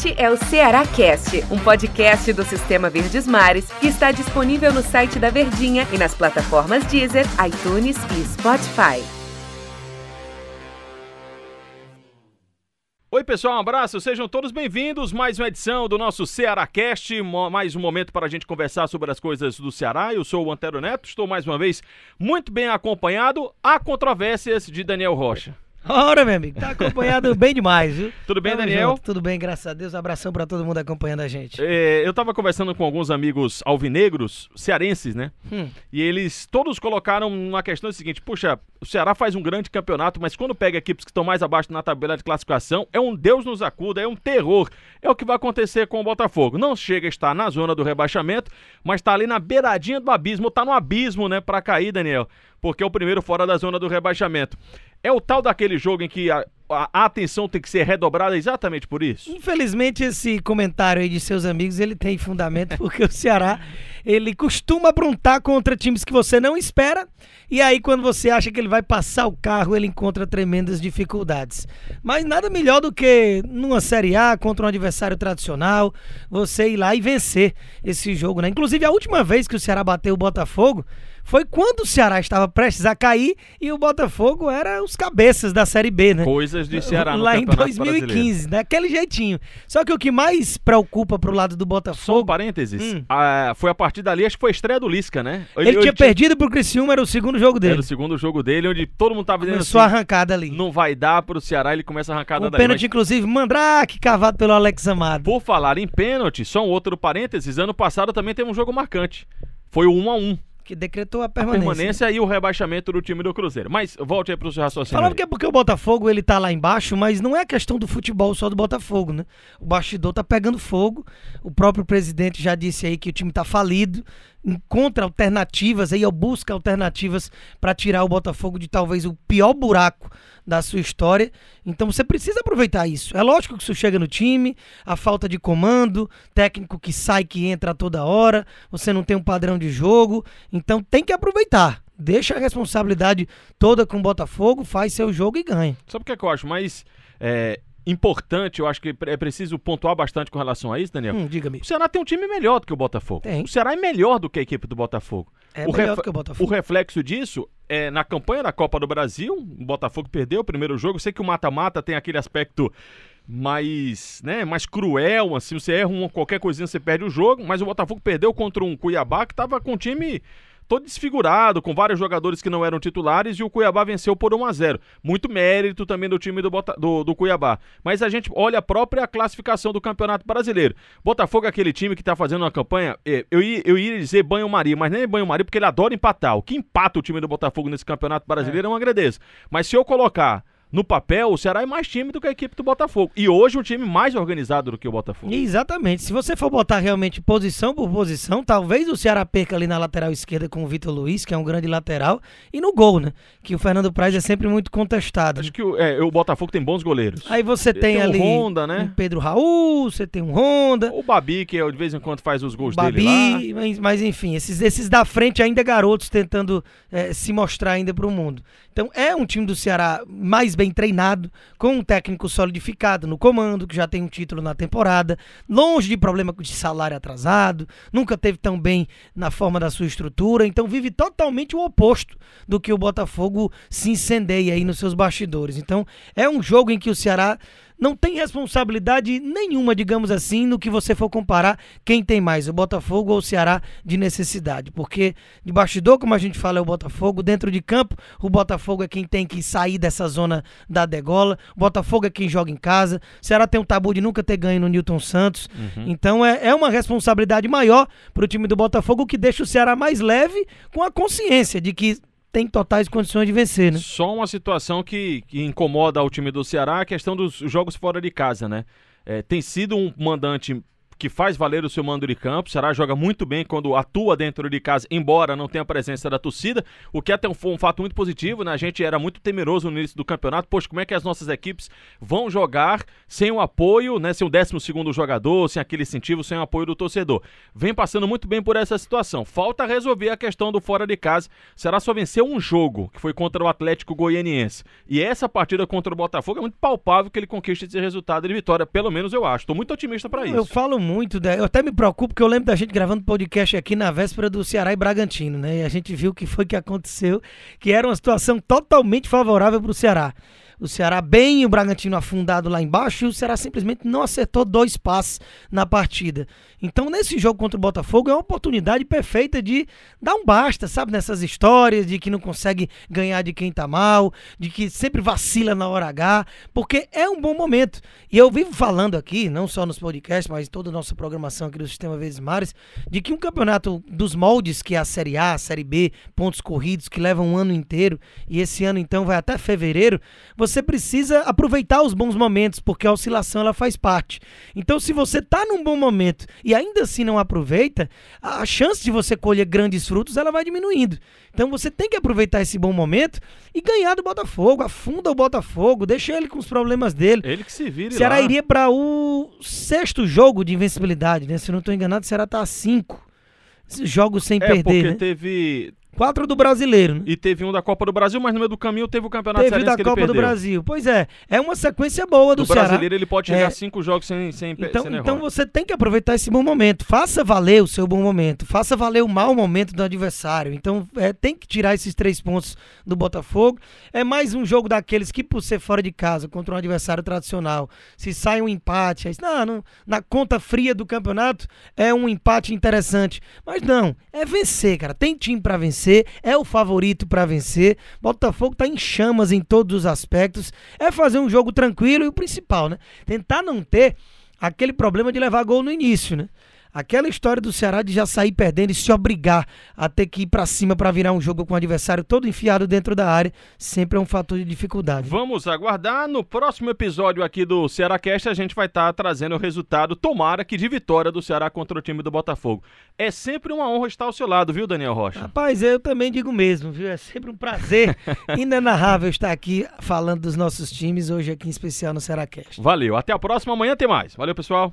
Este é o Ceará Cast, um podcast do Sistema Verdes Mares que está disponível no site da Verdinha e nas plataformas Deezer, iTunes e Spotify. Oi, pessoal, um abraço, sejam todos bem-vindos. Mais uma edição do nosso Ceará Cast, mais um momento para a gente conversar sobre as coisas do Ceará. Eu sou o Antero Neto, estou mais uma vez muito bem acompanhado. Há controvérsias de Daniel Rocha. Ora, meu amigo, tá acompanhado bem demais, viu? Tudo bem, Tamo Daniel? junto, Tudo bem, graças a Deus. Abração pra todo mundo acompanhando a gente. É, eu tava conversando com alguns amigos alvinegros, cearenses, né? Hum. E eles todos colocaram uma questão seguinte: puxa, o Ceará faz um grande campeonato, mas quando pega equipes que estão mais abaixo na tabela de classificação, é um Deus nos acuda, é um terror. É o que vai acontecer com o Botafogo. Não chega a estar na zona do rebaixamento, mas tá ali na beiradinha do abismo, tá no abismo, né, pra cair, Daniel. Porque é o primeiro fora da zona do rebaixamento. É o tal daquele jogo em que a, a- atenção tem que ser redobrada exatamente por isso? Infelizmente, esse comentário aí de seus amigos, ele tem fundamento, porque o Ceará, ele costuma aprontar contra times que você não espera, e aí quando você acha que ele vai passar o carro, ele encontra tremendas dificuldades. Mas nada melhor do que numa Série A, contra um adversário tradicional, você ir lá e vencer esse jogo, né? Inclusive, a última vez que o Ceará bateu o Botafogo, foi quando o Ceará estava prestes a cair e o Botafogo era os cabeças da Série B, né? Coisas de Ceará no lá em Campeonato Brasileiro. 2015, daquele jeitinho. Só que o que mais preocupa pro lado do Só um Botafogo, parênteses. Hum. a- foi a partir dali, acho que foi a estreia do Lisca, né? ele, tinha perdido pro Criciúma, era o segundo jogo Era dele. o segundo jogo dele, onde todo mundo tava dizendo Começou a assim, arrancada ali. não vai dar pro Ceará, ele começa a arrancada Um dali. pênalti, Mas, inclusive, Mandrake, cavado pelo Alex Amado. por falar em pênalti, só um outro parênteses, ano passado também teve um jogo marcante. Foi o 1 a 1 Que decretou a a permanência. permanência e o rebaixamento do time do Cruzeiro. Mas volte aí pro seu raciocínio. Falava aí. que é porque o Botafogo ele tá lá embaixo, mas não é questão do futebol só do Botafogo, né? O bastidor tá pegando fogo. O próprio presidente já disse aí que o time tá falido. Encontra alternativas aí, ou busca alternativas para tirar o Botafogo de talvez o pior buraco da sua história. Então você precisa aproveitar isso. É lógico que isso chega no time, a falta de comando, técnico que sai, que entra toda hora, você não tem um padrão de jogo. Então tem que aproveitar. Deixa a responsabilidade toda com o Botafogo, faz seu jogo e ganha. Sabe o que, é que eu acho mais é, importante? Eu acho que é preciso pontuar bastante com relação a isso, Daniel. Hum, Diga-me. O Ceará tem um time melhor do que o Botafogo. Tem. O Ceará é melhor do que a equipe do Botafogo. É o, melhor ref- do que o Botafogo. o reflexo disso é na campanha da Copa do Brasil. O Botafogo perdeu o primeiro jogo. Eu sei que o mata-mata tem aquele aspecto mais, né, mais cruel, assim, você erra uma, qualquer coisinha, você perde o jogo, mas o Botafogo perdeu contra um Cuiabá que estava com o time todo desfigurado, com vários jogadores que não eram titulares e o Cuiabá venceu por 1 a 0. Muito mérito também do time do, Bota- do, do Cuiabá. Mas a gente olha a própria classificação do Campeonato Brasileiro. Botafogo é aquele time que tá fazendo uma campanha, eh, eu ia, eu ia dizer banho-maria, mas nem é banho-maria porque ele adora empatar. O que empata o time do Botafogo nesse Campeonato Brasileiro é, um agradeço. Mas se eu colocar no papel, o Ceará é mais time do que a equipe do Botafogo. E hoje um time mais organizado do que o Botafogo. Exatamente. Se você for botar realmente posição por posição, talvez o Ceará perca ali na lateral esquerda com o Vitor Luiz, que é um grande lateral, e no gol, né? Que o Fernando Praz é sempre muito contestado. Acho que o, é, o Botafogo tem bons goleiros. Aí você tem, Tem um ali Honda, né? um Pedro Raul, você tem um Honda, O Babi, que é, de vez em quando faz os gols Babi, dele lá. mas, mas enfim, esses, esses da frente ainda garotos tentando eh, se mostrar ainda para o mundo. Então é um time do Ceará mais bem treinado, com um técnico solidificado no comando, que já tem um título na temporada, longe de problema de salário atrasado, nunca teve tão bem na forma da sua estrutura, então vive totalmente o oposto do que o Botafogo se incendeia aí nos seus bastidores. Então é um jogo em que o Ceará não tem responsabilidade nenhuma, digamos assim, no que você for comparar quem tem mais, o Botafogo ou o Ceará de necessidade. Porque de bastidor, como a gente fala, é o Botafogo, dentro de campo, o Botafogo é quem tem que sair dessa zona da degola, o Botafogo é quem joga em casa, o Ceará tem um tabu de nunca ter ganho no Newton Santos, então é, é uma responsabilidade maior para o time do Botafogo, que deixa o Ceará mais leve com a consciência de que tem totais condições de vencer, né? Só uma situação que, que incomoda o time do Ceará, a questão dos jogos fora de casa, né? É, tem sido um mandante que faz valer o seu mando de campo. O Ceará joga muito bem quando atua dentro de casa, embora não tenha a presença da torcida, o que até foi um fato muito positivo, né? A gente era muito temeroso no início do campeonato. Poxa, como é que as nossas equipes vão jogar sem o apoio, né? Sem o 12 segundo jogador, sem aquele incentivo, sem o apoio do torcedor. Vem passando muito bem por essa situação. Falta resolver a questão do fora de casa. O Ceará só venceu um jogo, que foi contra o Atlético Goianiense. E essa partida contra o Botafogo é muito palpável que ele conquiste esse resultado de vitória, pelo menos eu acho. Estou muito otimista para isso. Eu falo muito, eu até me preocupo porque eu lembro da gente gravando podcast aqui na véspera do Ceará e Bragantino, né? E a gente viu o que foi que aconteceu, que era uma situação totalmente favorável para o Ceará o Ceará bem, o Bragantino afundado lá embaixo e o Ceará simplesmente não acertou dois passes na partida. Então, nesse jogo contra o Botafogo, é uma oportunidade perfeita de dar um basta, sabe? Nessas histórias de que não consegue ganhar de quem tá mal, de que sempre vacila na hora H, porque é um bom momento. E eu vivo falando aqui, não só nos podcasts, mas em toda a nossa programação aqui do Sistema Vezes Mares, de que um campeonato dos moldes, que é a Série A, a Série B, pontos corridos, que levam um ano inteiro, e esse ano então vai até fevereiro, você você precisa aproveitar os bons momentos, porque a oscilação ela faz parte. Então, se você está num bom momento e ainda assim não aproveita, a chance de você colher grandes frutos ela vai diminuindo. Então, você tem que aproveitar esse bom momento e ganhar do Botafogo, afunda o Botafogo, deixa ele com os problemas dele. Ele que se vire Ceará lá. iria para o sexto jogo de invencibilidade, né? Se não estou enganado, o Ceará tá a cinco jogos sem é, perder, porque né? teve Quatro do brasileiro, né? E teve um da Copa do Brasil, mas no meio do caminho teve o Campeonato Teve da Copa do. Brasil. Pois é, é uma sequência boa do, do Ceará. brasileiro ele pode chegar É. cinco jogos sem, sem, Então, sem então você tem que aproveitar esse bom momento. Faça valer o seu bom momento. Faça valer o mau momento do adversário. Então é, tem que tirar esses três pontos do Botafogo. É mais um jogo daqueles que, por ser fora de casa, contra um adversário tradicional, se sai um empate, aí, não, não, na conta fria do campeonato é um empate interessante. Mas não, é vencer, cara. Tem time pra vencer, é o favorito pra vencer. Botafogo tá em chamas em todos os aspectos. É fazer um jogo tranquilo e o principal, né? Tentar não ter aquele problema de levar gol no início, né? Aquela história do Ceará de já sair perdendo e se obrigar a ter que ir pra cima pra virar um jogo com o adversário todo enfiado dentro da área, sempre é um fator de dificuldade. Vamos aguardar. No próximo episódio aqui do Ceará Cast, a gente vai estar trazendo o resultado, tomara que de vitória do Ceará contra o time do Botafogo. É sempre uma honra estar ao seu lado, viu, Daniel Rocha? Rapaz, eu também digo mesmo, viu? É sempre um prazer inenarrável estar aqui falando dos nossos times, hoje aqui em especial no Ceará Cast. Valeu. Até a próxima. Amanhã tem mais. Valeu, pessoal.